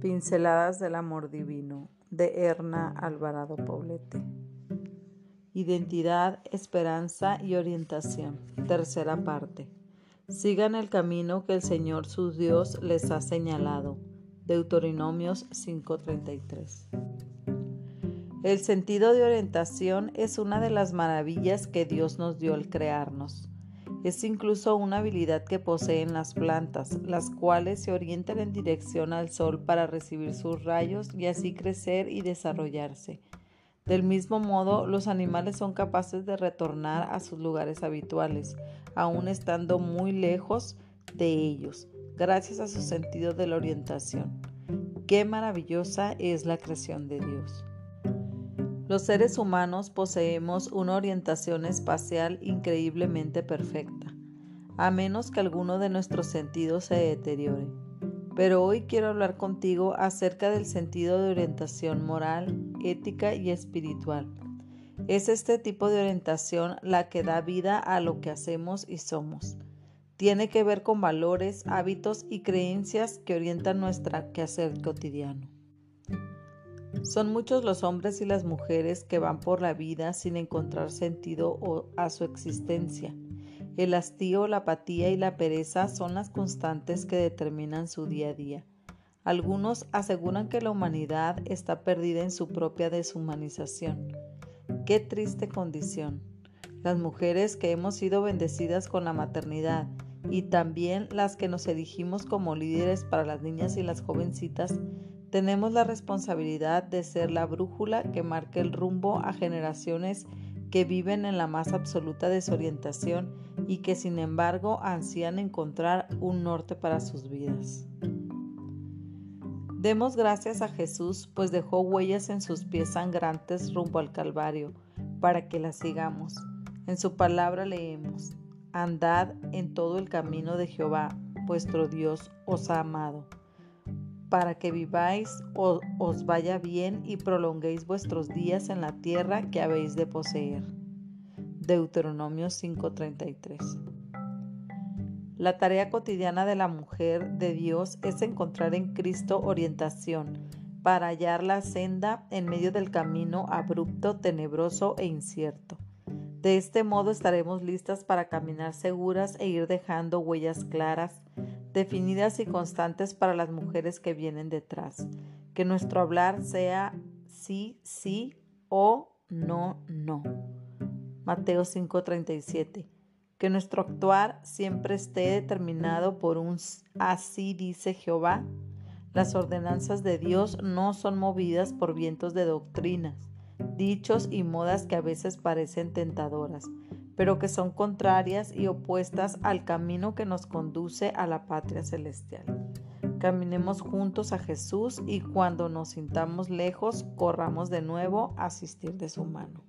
Pinceladas del Amor Divino de Erna Alvarado Poblete. Identidad, esperanza y orientación. Tercera parte. Sigan el camino que el Señor su Dios les ha señalado. Deuteronomios 5:33. El sentido de orientación es una de las maravillas que Dios nos dio al crearnos. Es incluso una habilidad que poseen las plantas, las cuales se orientan en dirección al sol para recibir sus rayos y así crecer y desarrollarse. Del mismo modo, los animales son capaces de retornar a sus lugares habituales, aun estando muy lejos de ellos, gracias a su sentido de la orientación. Qué maravillosa es la creación de Dios. Los seres humanos poseemos una orientación espacial increíblemente perfecta, a menos que alguno de nuestros sentidos se deteriore. Pero hoy quiero hablar contigo acerca del sentido de orientación moral, ética y espiritual. Es este tipo de orientación la que da vida a lo que hacemos y somos. Tiene que ver con valores, hábitos y creencias que orientan nuestra quehacer cotidiano. Son muchos los hombres y las mujeres que van por la vida sin encontrar sentido a su existencia. El hastío, la apatía y la pereza son las constantes que determinan su día a día. Algunos aseguran que la humanidad está perdida en su propia deshumanización. Qué triste condición. Las mujeres que hemos sido bendecidas con la maternidad y también las que nos elegimos como líderes para las niñas y las jovencitas tenemos la responsabilidad de ser la brújula que marque el rumbo a generaciones que viven en la más absoluta desorientación y que sin embargo ansían encontrar un norte para sus vidas. Demos gracias a Jesús, pues dejó huellas en sus pies sangrantes rumbo al Calvario, para que las sigamos. En su palabra leemos, Andad en todo el camino de Jehová, vuestro Dios os ha amado para que viváis o os vaya bien y prolonguéis vuestros días en la tierra que habéis de poseer. Deuteronomio 5:33 La tarea cotidiana de la mujer de Dios es encontrar en Cristo orientación para hallar la senda en medio del camino abrupto, tenebroso e incierto. De este modo estaremos listas para caminar seguras e ir dejando huellas claras definidas y constantes para las mujeres que vienen detrás. Que nuestro hablar sea sí, sí o no, no. Mateo 5:37. Que nuestro actuar siempre esté determinado por un así dice Jehová. Las ordenanzas de Dios no son movidas por vientos de doctrinas, dichos y modas que a veces parecen tentadoras, pero que son contrarias y opuestas al camino que nos conduce a la patria celestial. Caminemos juntos a Jesús y cuando nos sintamos lejos, corramos de nuevo a asistir de su mano.